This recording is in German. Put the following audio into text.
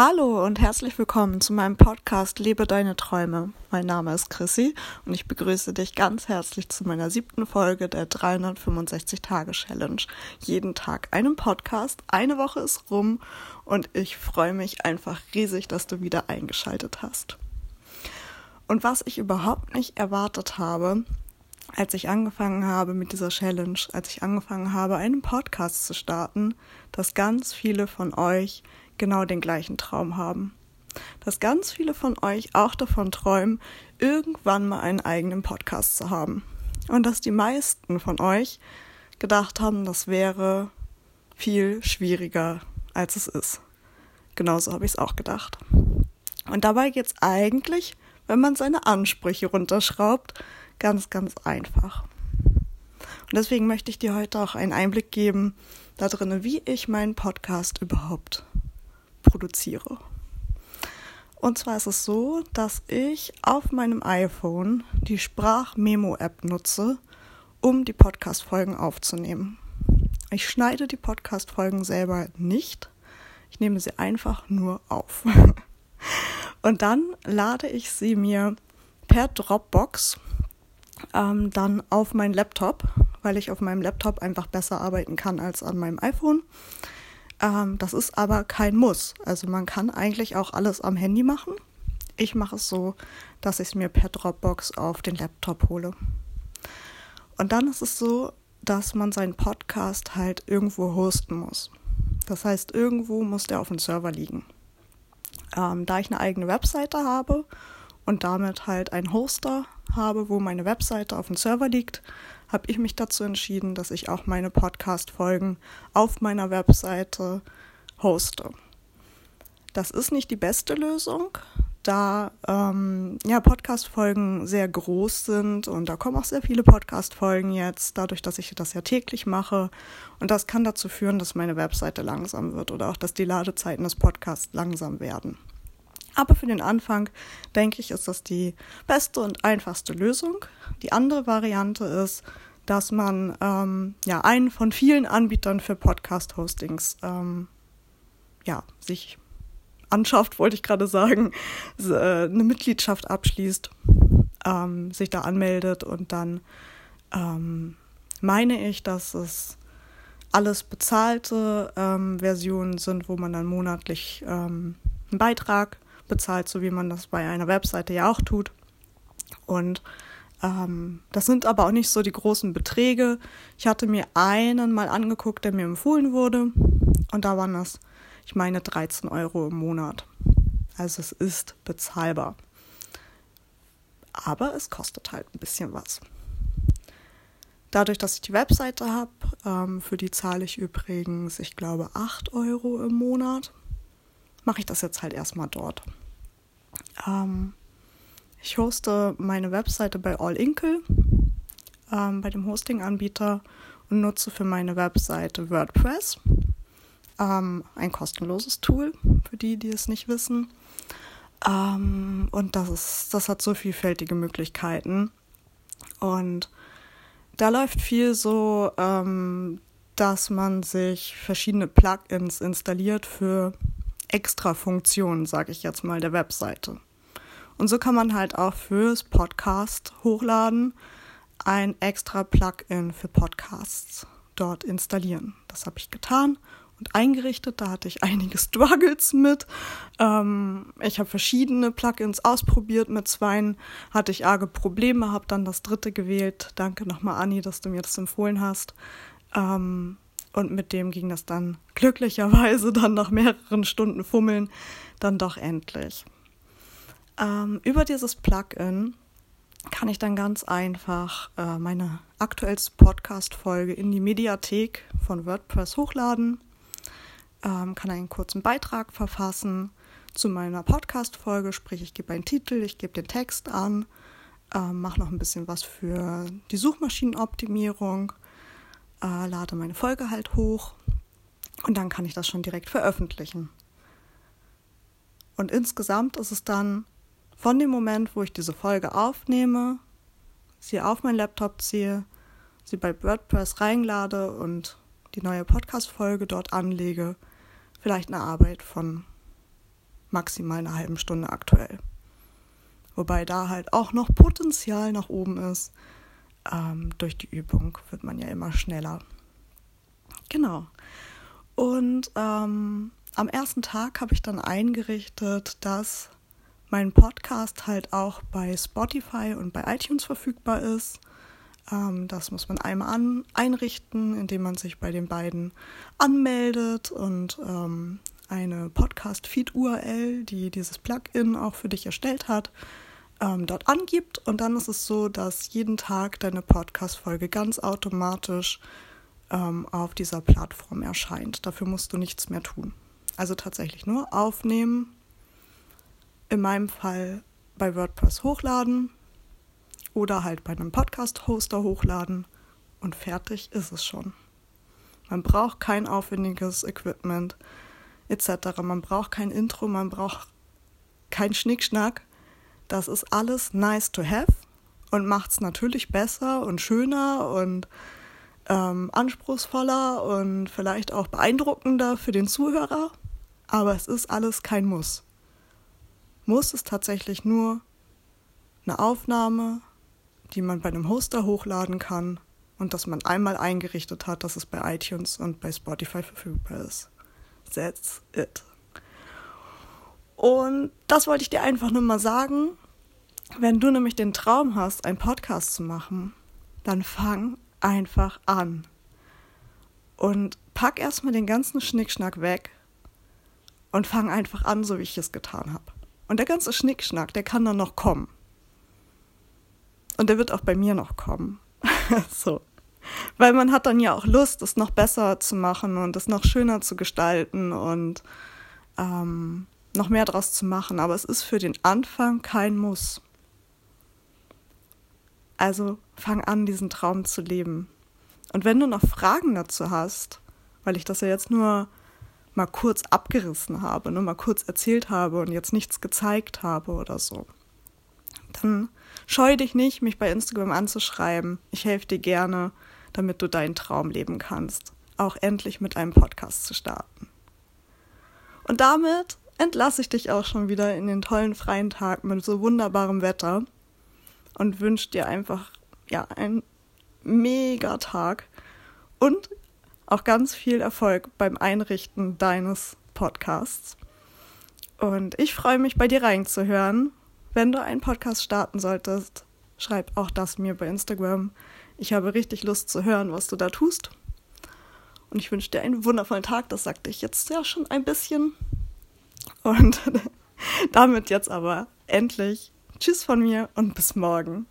Hallo und herzlich willkommen zu meinem Podcast Lebe deine Träume. Mein Name ist Chrissy und ich begrüße dich ganz herzlich zu meiner siebten Folge der 365 Tage Challenge. Jeden Tag einen Podcast, eine Woche ist rum und ich freue mich einfach riesig, dass du wieder eingeschaltet hast. Und was ich überhaupt nicht erwartet habe, als ich angefangen habe mit dieser Challenge, als ich angefangen habe, einen Podcast zu starten, dass ganz viele von euch genau den gleichen Traum haben. Dass ganz viele von euch auch davon träumen, irgendwann mal einen eigenen Podcast zu haben. Und dass die meisten von euch gedacht haben, das wäre viel schwieriger, als es ist. Genauso habe ich es auch gedacht. Und dabei geht es eigentlich, wenn man seine Ansprüche runterschraubt, ganz, ganz einfach. Und deswegen möchte ich dir heute auch einen Einblick geben darin, wie ich meinen Podcast überhaupt produziere. Und zwar ist es so, dass ich auf meinem iPhone die Sprachmemo-App nutze, um die Podcast-Folgen aufzunehmen. Ich schneide die Podcast-Folgen selber nicht. Ich nehme sie einfach nur auf. Und dann lade ich sie mir per Dropbox ähm, dann auf meinen Laptop, weil ich auf meinem Laptop einfach besser arbeiten kann als an meinem iPhone. Ähm, das ist aber kein Muss. Also man kann eigentlich auch alles am Handy machen. Ich mache es so, dass ich es mir per Dropbox auf den Laptop hole. Und dann ist es so, dass man seinen Podcast halt irgendwo hosten muss. Das heißt, irgendwo muss der auf dem Server liegen. Ähm, da ich eine eigene Webseite habe und damit halt einen Hoster habe, wo meine Webseite auf dem Server liegt, habe ich mich dazu entschieden, dass ich auch meine Podcast-Folgen auf meiner Webseite hoste. Das ist nicht die beste Lösung, da ähm, ja, Podcast-Folgen sehr groß sind und da kommen auch sehr viele Podcast-Folgen jetzt, dadurch, dass ich das ja täglich mache. Und das kann dazu führen, dass meine Webseite langsam wird oder auch, dass die Ladezeiten des Podcasts langsam werden. Aber für den Anfang denke ich, ist das die beste und einfachste Lösung. Die andere Variante ist, dass man ähm, ja einen von vielen Anbietern für Podcast-Hostings ähm, ja, sich anschafft, wollte ich gerade sagen, äh, eine Mitgliedschaft abschließt, ähm, sich da anmeldet und dann ähm, meine ich, dass es alles bezahlte ähm, Versionen sind, wo man dann monatlich ähm, einen Beitrag bezahlt, so wie man das bei einer Webseite ja auch tut. Und ähm, das sind aber auch nicht so die großen Beträge. Ich hatte mir einen mal angeguckt, der mir empfohlen wurde. Und da waren das, ich meine, 13 Euro im Monat. Also es ist bezahlbar. Aber es kostet halt ein bisschen was. Dadurch, dass ich die Webseite habe, ähm, für die zahle ich übrigens, ich glaube, 8 Euro im Monat mache ich das jetzt halt erstmal dort. Ähm, ich hoste meine Webseite bei All Inkle, ähm, bei dem Hosting-Anbieter und nutze für meine Webseite WordPress. Ähm, ein kostenloses Tool für die, die es nicht wissen. Ähm, und das, ist, das hat so vielfältige Möglichkeiten. Und da läuft viel so, ähm, dass man sich verschiedene Plugins installiert für extra Funktionen, sage ich jetzt mal, der Webseite. Und so kann man halt auch fürs Podcast hochladen ein extra Plugin für Podcasts dort installieren. Das habe ich getan und eingerichtet. Da hatte ich einige Struggles mit. Ähm, ich habe verschiedene Plugins ausprobiert. Mit zweien hatte ich arge Probleme, habe dann das dritte gewählt. Danke nochmal, Anni, dass du mir das empfohlen hast. Ähm, und mit dem ging das dann glücklicherweise dann nach mehreren Stunden Fummeln dann doch endlich. Ähm, über dieses Plugin kann ich dann ganz einfach äh, meine aktuellste Podcast-Folge in die Mediathek von WordPress hochladen, ähm, kann einen kurzen Beitrag verfassen zu meiner Podcast-Folge, sprich ich gebe einen Titel, ich gebe den Text an, äh, mache noch ein bisschen was für die Suchmaschinenoptimierung äh, lade meine Folge halt hoch und dann kann ich das schon direkt veröffentlichen. Und insgesamt ist es dann von dem Moment, wo ich diese Folge aufnehme, sie auf meinen Laptop ziehe, sie bei WordPress reinlade und die neue Podcast-Folge dort anlege, vielleicht eine Arbeit von maximal einer halben Stunde aktuell. Wobei da halt auch noch Potenzial nach oben ist. Ähm, durch die Übung wird man ja immer schneller. Genau. Und ähm, am ersten Tag habe ich dann eingerichtet, dass mein Podcast halt auch bei Spotify und bei iTunes verfügbar ist. Ähm, das muss man einmal an, einrichten, indem man sich bei den beiden anmeldet und ähm, eine Podcast-Feed-URL, die dieses Plugin auch für dich erstellt hat, ähm, dort angibt. Und dann ist es so, dass jeden Tag deine Podcast-Folge ganz automatisch ähm, auf dieser Plattform erscheint. Dafür musst du nichts mehr tun. Also tatsächlich nur aufnehmen, in meinem Fall bei WordPress hochladen oder halt bei einem Podcast-Hoster hochladen und fertig ist es schon. Man braucht kein aufwendiges Equipment etc. Man braucht kein Intro, man braucht kein Schnickschnack. Das ist alles nice to have und macht es natürlich besser und schöner und ähm, anspruchsvoller und vielleicht auch beeindruckender für den Zuhörer. Aber es ist alles kein Muss. Muss ist tatsächlich nur eine Aufnahme, die man bei einem Hoster hochladen kann und dass man einmal eingerichtet hat, dass es bei iTunes und bei Spotify verfügbar ist. That's it. Und das wollte ich dir einfach nur mal sagen. Wenn du nämlich den Traum hast, einen Podcast zu machen, dann fang einfach an. Und pack erstmal den ganzen Schnickschnack weg und fang einfach an, so wie ich es getan habe. Und der ganze Schnickschnack, der kann dann noch kommen. Und der wird auch bei mir noch kommen. so. Weil man hat dann ja auch Lust, es noch besser zu machen und es noch schöner zu gestalten und ähm, noch mehr draus zu machen. Aber es ist für den Anfang kein Muss. Also fang an, diesen Traum zu leben. Und wenn du noch Fragen dazu hast, weil ich das ja jetzt nur mal kurz abgerissen habe, nur mal kurz erzählt habe und jetzt nichts gezeigt habe oder so, dann scheu dich nicht, mich bei Instagram anzuschreiben. Ich helfe dir gerne, damit du deinen Traum leben kannst, auch endlich mit einem Podcast zu starten. Und damit entlasse ich dich auch schon wieder in den tollen freien Tag mit so wunderbarem Wetter und wünsche dir einfach ja einen mega Tag und auch ganz viel Erfolg beim Einrichten deines Podcasts. Und ich freue mich, bei dir reinzuhören. Wenn du einen Podcast starten solltest, schreib auch das mir bei Instagram. Ich habe richtig Lust zu hören, was du da tust. Und ich wünsche dir einen wundervollen Tag. Das sagte ich jetzt ja schon ein bisschen. Und damit jetzt aber endlich Tschüss von mir und bis morgen.